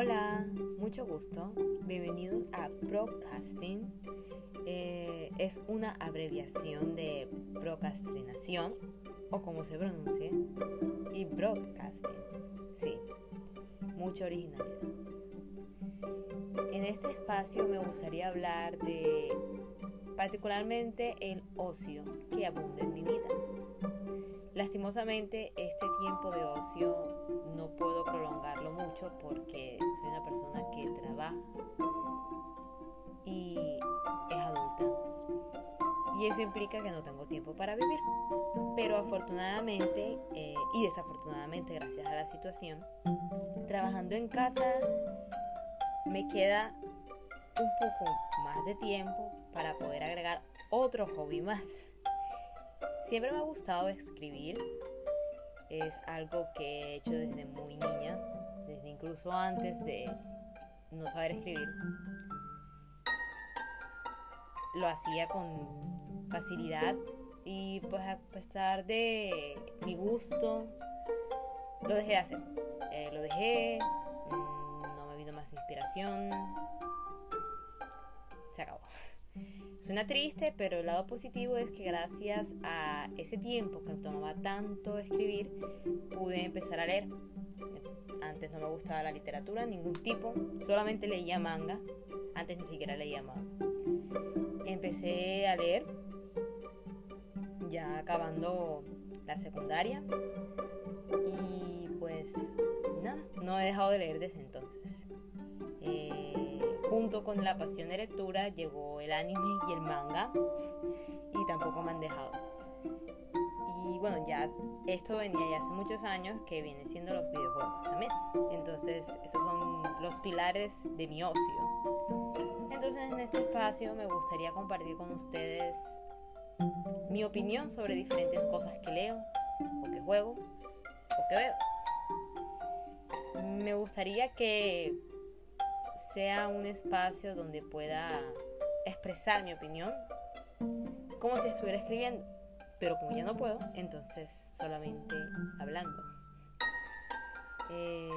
Hola, mucho gusto. Bienvenidos a Broadcasting. Eh, es una abreviación de procrastinación o como se pronuncie y broadcasting. Sí, mucha originalidad. En este espacio me gustaría hablar de particularmente el ocio que abunda en mi vida. Lastimosamente este tiempo de ocio no puedo prolongarlo mucho porque soy una persona que trabaja y es adulta. Y eso implica que no tengo tiempo para vivir. Pero afortunadamente eh, y desafortunadamente gracias a la situación, trabajando en casa me queda un poco más de tiempo para poder agregar otro hobby más. Siempre me ha gustado escribir. Es algo que he hecho desde muy niña, desde incluso antes de no saber escribir. Lo hacía con facilidad y pues a pesar de mi gusto, lo dejé de hacer. Eh, lo dejé, mm, no me vino más inspiración, se acabó. Suena triste, pero el lado positivo es que gracias a ese tiempo que me tomaba tanto escribir, pude empezar a leer. Antes no me gustaba la literatura, ningún tipo, solamente leía manga. Antes ni siquiera leía manga. Empecé a leer, ya acabando la secundaria. Y pues nada, no he dejado de leer desde entonces. Junto con la pasión de lectura llegó el anime y el manga y tampoco me han dejado. Y bueno, ya esto venía ya hace muchos años que viene siendo los videojuegos también. Entonces, esos son los pilares de mi ocio. Entonces, en este espacio me gustaría compartir con ustedes mi opinión sobre diferentes cosas que leo, o que juego, o que veo. Me gustaría que sea un espacio donde pueda expresar mi opinión como si estuviera escribiendo. Pero como ya no puedo, entonces solamente hablando. Eh,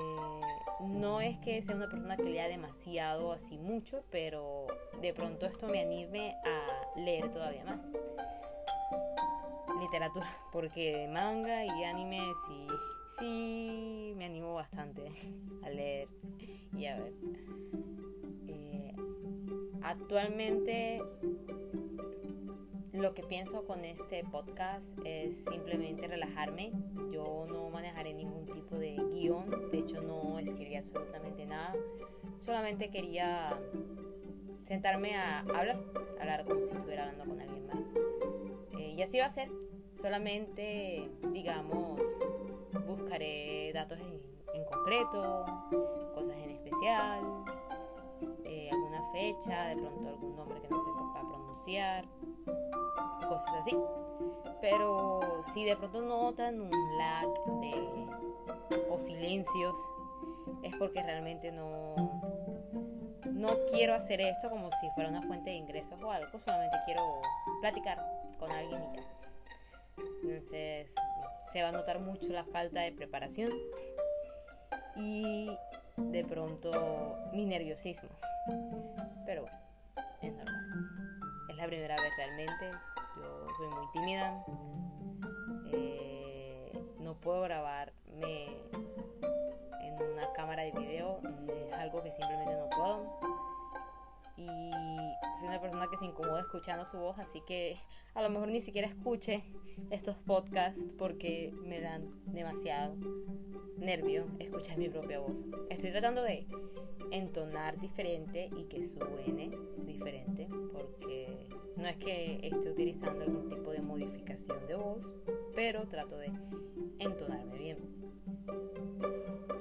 no es que sea una persona que lea demasiado, así mucho, pero de pronto esto me anime a leer todavía más. Literatura, porque manga y anime sí, sí me animo bastante a leer y a ver. Eh, actualmente lo que pienso con este podcast es simplemente relajarme. Yo no manejaré ningún tipo de guion, de hecho no escribí absolutamente nada. Solamente quería sentarme a hablar, hablar como si estuviera hablando con alguien más. Eh, y así va a ser. Solamente, digamos, buscaré datos en, concreto, cosas en especial, eh, alguna fecha, de pronto algún nombre que no sé capaz pronunciar, cosas así. Pero si de pronto notan un lag de, o silencios, es porque realmente no, no quiero hacer esto como si fuera una fuente de ingresos o algo, solamente quiero platicar con alguien y ya. Entonces se va a notar mucho la falta de preparación y de pronto mi nerviosismo. Pero bueno, es normal. Es la primera vez realmente. Yo soy muy tímida. Eh, no puedo grabarme en una cámara de video. Es algo que simplemente no puedo. Y soy una persona que se incomoda escuchando su voz, así que a lo mejor ni siquiera escuche estos podcasts porque me dan demasiado nervio escuchar mi propia voz. Estoy tratando de entonar diferente y que suene diferente porque no es que esté utilizando algún tipo de modificación de voz, pero trato de entonarme bien.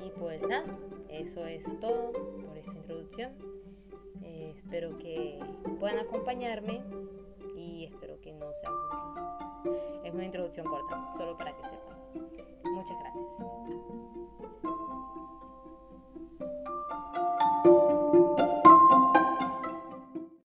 Y pues nada, eso es todo por esta introducción. Espero que puedan acompañarme y espero que no se aburran. Es una introducción corta, solo para que